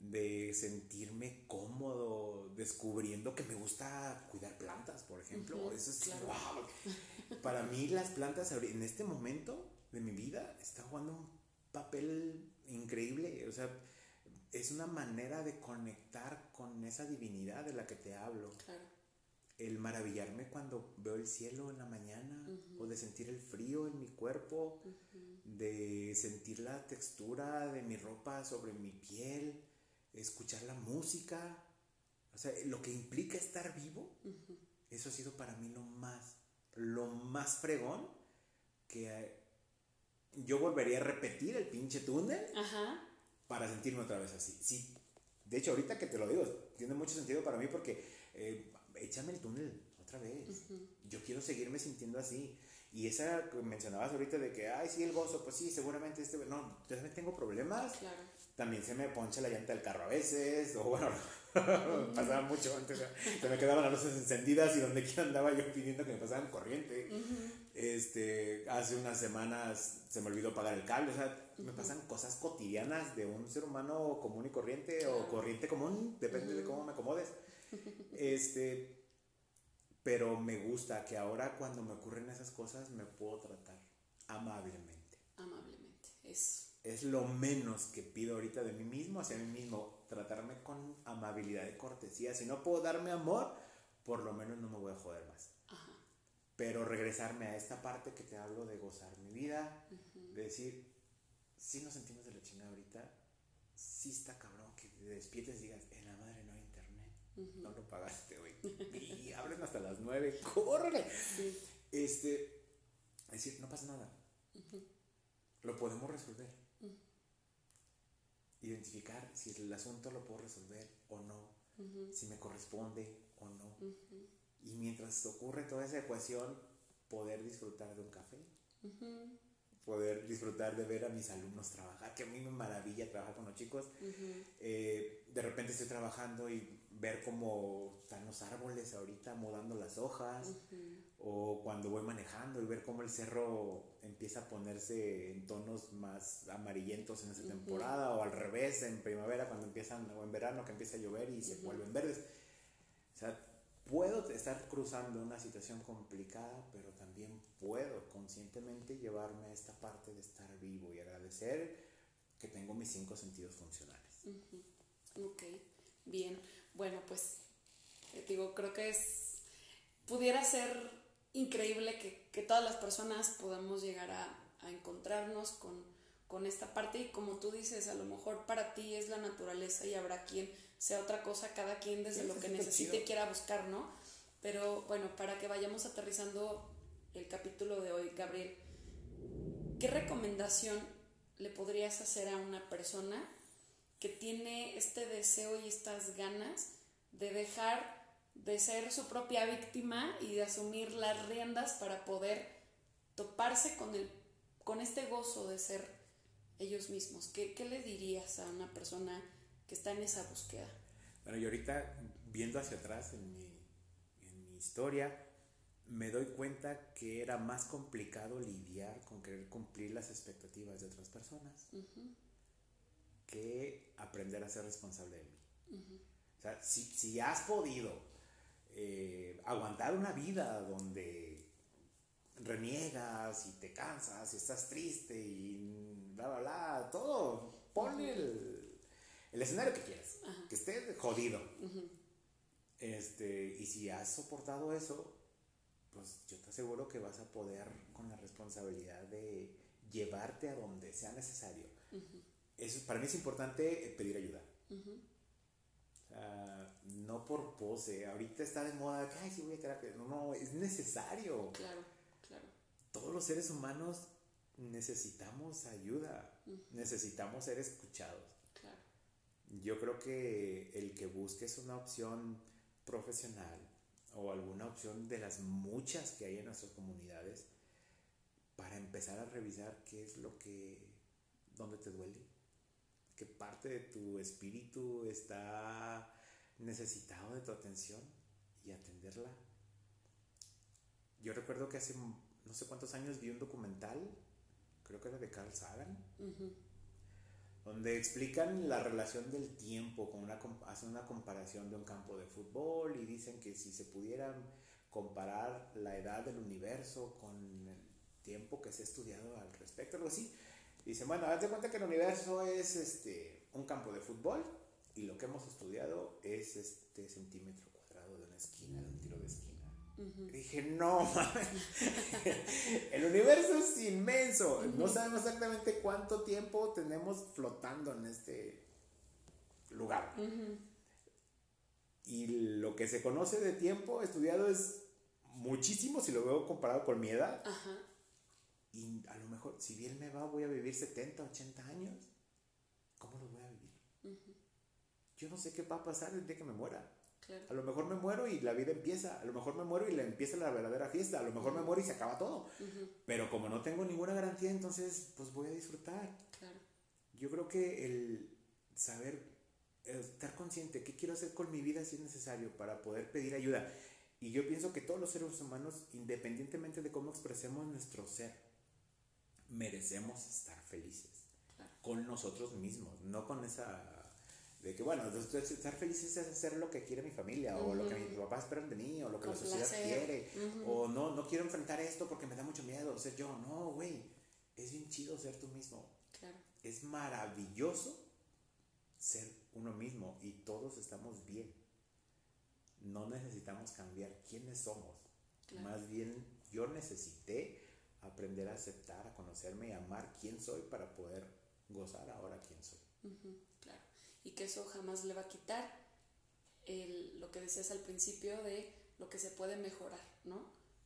de sentirme cómodo descubriendo que me gusta cuidar plantas, por ejemplo. Eso es wow. Para mí las plantas en este momento de mi vida están jugando un papel increíble, o sea, es una manera de conectar con esa divinidad de la que te hablo. Claro el maravillarme cuando veo el cielo en la mañana o de sentir el frío en mi cuerpo, de sentir la textura de mi ropa sobre mi piel, escuchar la música, o sea, lo que implica estar vivo, eso ha sido para mí lo más, lo más fregón que yo volvería a repetir el pinche túnel. para sentirme otra vez así. Sí, de hecho, ahorita que te lo digo, tiene mucho sentido para mí porque eh, échame el túnel otra vez. Yo quiero seguirme sintiendo así. Y esa que mencionabas ahorita de que, ay, sí, el gozo, pues sí, seguramente este, no, yo también tengo problemas. Claro. También se me poncha la llanta del carro a veces, o bueno, *laughs* pasaba mucho antes, se me quedaban las luces encendidas y donde quiera andaba yo pidiendo que me pasaran corriente. Este, hace unas semanas se me olvidó pagar el cable, o sea, me pasan cosas cotidianas de un ser humano común y corriente o corriente común, depende de cómo me acomodes. Este, pero me gusta que ahora cuando me ocurren esas cosas me puedo tratar amablemente. Amablemente, eso. Es lo menos que pido ahorita de mí mismo, hacia mí mismo, tratarme con amabilidad y cortesía. Si no puedo darme amor, por lo menos no me voy a joder más. Ajá. Pero regresarme a esta parte que te hablo de gozar mi vida, de decir, si nos sentimos de la chingada ahorita, sí está cabrón que te despiertes y digas, en la madre no hay no lo pagaste, güey. y abren hasta las nueve, córrele. Este, es decir, no pasa nada. Lo podemos resolver. Identificar si el asunto lo puedo resolver o no, si me corresponde o no. Y mientras ocurre toda esa ecuación, poder disfrutar de un café poder disfrutar de ver a mis alumnos trabajar, que a mí me maravilla trabajar con los chicos. Eh, de repente estoy trabajando y ver cómo están los árboles ahorita mudando las hojas, o cuando voy manejando y ver cómo el cerro empieza a ponerse en tonos más amarillentos en esa temporada, o al revés, en primavera cuando empiezan, o en verano que empieza a llover y se vuelven verdes. O sea, puedo estar cruzando una situación complicada, pero también puedo conscientemente llevarme a esta parte de estar vivo y agradecer que tengo mis cinco sentidos funcionales. Ok, bien. Bueno, pues eh, digo, creo que es, pudiera ser increíble que, que todas las personas podamos llegar a, a encontrarnos con, con esta parte y como tú dices, a lo mejor para ti es la naturaleza y habrá quien sea otra cosa, cada quien desde lo que necesite y quiera buscar, ¿no? Pero bueno, para que vayamos aterrizando el capítulo de hoy, Gabriel, ¿qué recomendación le podrías hacer a una persona que tiene este deseo y estas ganas de dejar de ser su propia víctima y de asumir las riendas para poder toparse con, el, con este gozo de ser ellos mismos? ¿Qué, qué le dirías a una persona que está en esa búsqueda. Bueno, y ahorita viendo hacia atrás en mi, en mi historia, me doy cuenta que era más complicado lidiar con querer cumplir las expectativas de otras personas que aprender a ser responsable de mí. O sea, si, si has podido eh, aguantar una vida donde reniegas y te cansas y estás triste y bla, bla, bla, todo, ponle el el escenario que quieras, que esté jodido. este, y si has soportado eso, pues yo te aseguro que vas a poder con la responsabilidad de llevarte a donde sea necesario. Eso, para mí es importante eh, pedir ayuda. no por pose. Ahorita está de moda que, ay, sí voy a terapia. No, no, es necesario. Claro, claro. Todos los seres humanos necesitamos ayuda. Necesitamos ser escuchados yo creo que el que busques una opción profesional o alguna opción de las muchas que hay en nuestras comunidades para empezar a revisar qué es lo que, dónde te duele, qué parte de tu espíritu está necesitado de tu atención y atenderla. Yo recuerdo que hace no sé cuántos años vi un documental, creo que era de Carl Sagan, donde explican la relación del tiempo, con una, hacen una comparación de un campo de fútbol y dicen que si se pudieran comparar la edad del universo con el tiempo que se ha estudiado al respecto, algo así, dicen, bueno, haz de cuenta que el universo es este, un campo de fútbol y lo que hemos estudiado es este centímetro cuadrado de una esquina, de un tiro de esquina. Dije, no, *laughs* el universo es inmenso. No sabemos exactamente cuánto tiempo tenemos flotando en este lugar. Y lo que se conoce de tiempo estudiado es muchísimo si lo veo comparado con mi edad. Y a lo mejor, si bien me va, voy a vivir 70, 80 años. ¿Cómo lo voy a yo no sé qué va a pasar el día que me muera. A lo mejor me muero y la vida empieza, a lo mejor me muero y le empieza la verdadera fiesta, a lo mejor me muero y se acaba todo. Pero como no tengo ninguna garantía, entonces pues voy a disfrutar. Yo creo que el saber, estar consciente, qué quiero hacer con mi vida si es necesario para poder pedir ayuda. Y yo pienso que todos los seres humanos, independientemente de cómo expresemos nuestro ser, merecemos estar felices con nosotros mismos, no con esa de que bueno, estar feliz es hacer lo que quiere mi familia, o lo que mis papás esperan de mí, o lo que la sociedad quiere, o no, no quiero enfrentar esto porque me da mucho miedo ser yo. No, güey, es bien chido ser tú mismo. Claro. Es maravilloso ser uno mismo y todos estamos bien. No necesitamos cambiar quiénes somos. Más bien, yo necesité aprender a aceptar, a conocerme y amar quién soy para poder gozar ahora quién soy y que eso jamás le va a quitar lo que decías al principio de lo que se puede mejorar, ¿no?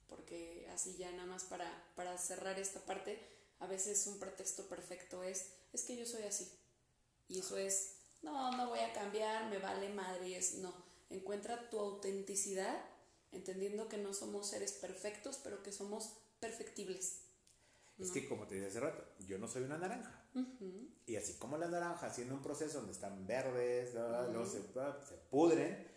Porque así ya nada más para, para cerrar esta parte, a veces un pretexto perfecto es, es que yo soy así. Y eso es, no, no voy a cambiar, me vale madre, es, no. Encuentra tu autenticidad, entendiendo que no somos seres perfectos, pero que somos perfectibles. Es que como te dije hace rato, yo no soy una naranja. Y así como la naranja, haciendo un proceso donde están verdes, luego se, se, pudren,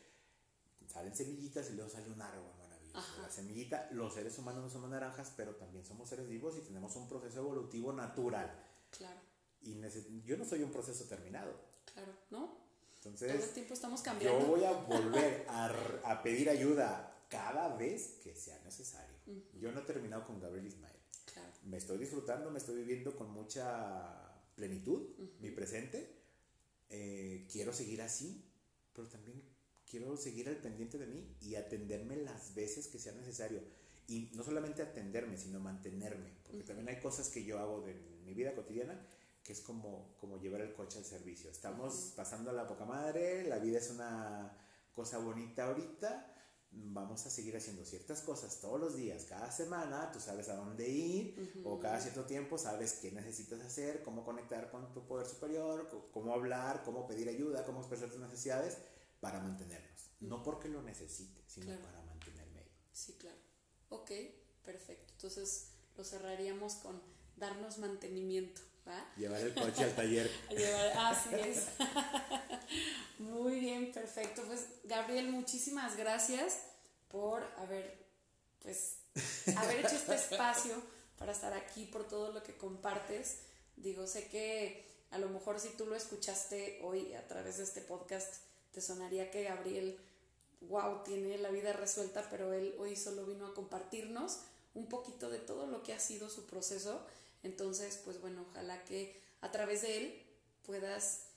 salen semillitas y luego sale un árbol maravilloso. La semillita, los seres humanos no somos naranjas, pero también somos seres vivos y tenemos un proceso evolutivo natural. Claro. Y yo no soy un proceso terminado. Claro, ¿no? Entonces, todo el tiempo estamos cambiando. Yo voy a volver *laughs* a, a pedir ayuda cada vez que sea necesario. Yo no he terminado con Gabriel Ismael me estoy disfrutando, me estoy viviendo con mucha plenitud, mi presente. Eh, quiero seguir así, pero también quiero seguir al pendiente de mí y atenderme las veces que sea necesario. Y no solamente atenderme, sino mantenerme, porque también hay cosas que yo hago de mi vida cotidiana que es como, como llevar el coche al servicio. Estamos pasando a la poca madre, la vida es una cosa bonita ahorita, vamos a seguir haciendo ciertas cosas todos los días, cada semana, tú sabes a dónde ir o cada cierto tiempo sabes qué necesitas hacer, cómo conectar con tu poder superior, cómo hablar, cómo pedir ayuda, cómo expresar tus necesidades para mantenernos. No porque lo necesite, sino para mantenerme ahí. Sí, claro. Ok, perfecto. Entonces lo cerraríamos con darnos mantenimiento. ¿Va? Llevar el coche al taller. *laughs* así es. *laughs* Muy bien, perfecto. Pues Gabriel, muchísimas gracias por haber, pues, haber hecho este espacio para estar aquí, por todo lo que compartes. Digo, sé que a lo mejor si tú lo escuchaste hoy a través de este podcast, te sonaría que Gabriel, wow, tiene la vida resuelta, pero él hoy solo vino a compartirnos un poquito de todo lo que ha sido su proceso. Entonces, pues bueno, ojalá que a través de él puedas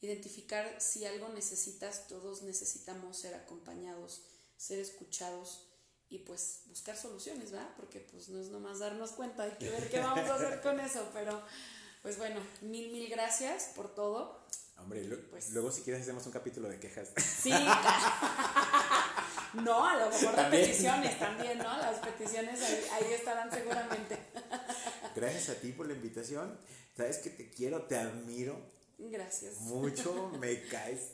identificar si algo necesitas, todos necesitamos ser acompañados, ser escuchados y pues buscar soluciones, ¿verdad? Porque pues no es nomás darnos cuenta, hay que ver qué vamos a hacer con eso, pero pues bueno, mil, mil gracias por todo. Hombre, pues, luego si quieres hacemos un capítulo de quejas. Sí, *laughs* no, a lo mejor de peticiones también, ¿no? Las peticiones ahí, ahí estarán seguramente. Gracias a ti por la invitación. Sabes que te quiero, te admiro Gracias. Mucho, me *laughs* caes,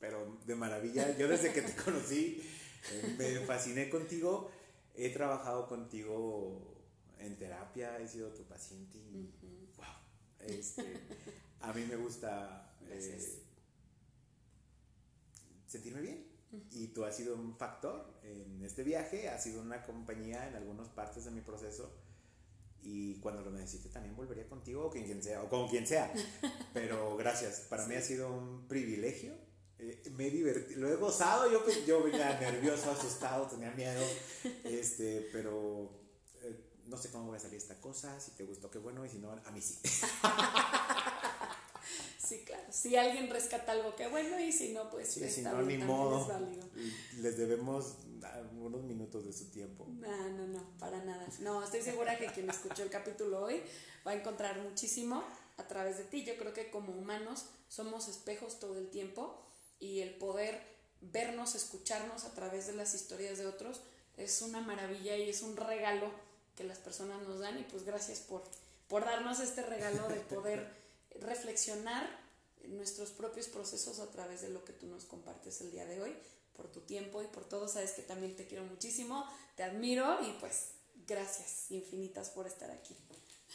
pero de maravilla. Yo desde que te conocí eh, me fasciné contigo. He trabajado contigo en terapia, he sido tu paciente y wow. Este, a mí me gusta eh, sentirme bien. Y tú has sido un factor en este viaje, has sido una compañía en algunas partes de mi proceso y cuando lo necesite también volvería contigo o con quien sea, o con quien sea. *laughs* Pero gracias, para mí ha sido un privilegio. Eh, me he divertido, lo he gozado, yo, yo venía nervioso, asustado, tenía miedo, este, pero eh, no sé cómo voy a salir esta cosa, si te gustó, qué bueno, y si no, a mí sí. *laughs* Sí, claro. Si alguien rescata algo, qué bueno, y si no, pues sí, si no, ni modo. Les debemos unos minutos de su tiempo. No, no, no, para nada. No, estoy segura que quien escuchó el capítulo hoy va a encontrar muchísimo a través de ti. Yo creo que como humanos somos espejos todo el tiempo y el poder vernos, escucharnos a través de las historias de otros es una maravilla y es un regalo que las personas nos dan y pues gracias por, por darnos este regalo de poder *laughs* reflexionar nuestros propios procesos a través de lo que tú nos compartes el día de hoy, por tu tiempo y por todo. Sabes que también te quiero muchísimo, te admiro y pues gracias infinitas por estar aquí.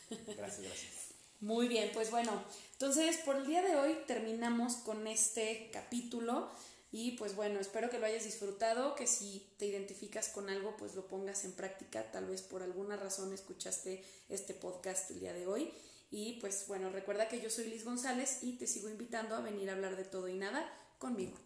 Gracias, gracias. Muy bien, pues bueno, entonces por el día de hoy terminamos con este capítulo y pues bueno, espero que lo hayas disfrutado, que si te identificas con algo, pues lo pongas en práctica, tal vez por alguna razón escuchaste este podcast el día de hoy. Y pues bueno, recuerda que yo soy Liz González y te sigo invitando a venir a hablar de todo y nada conmigo.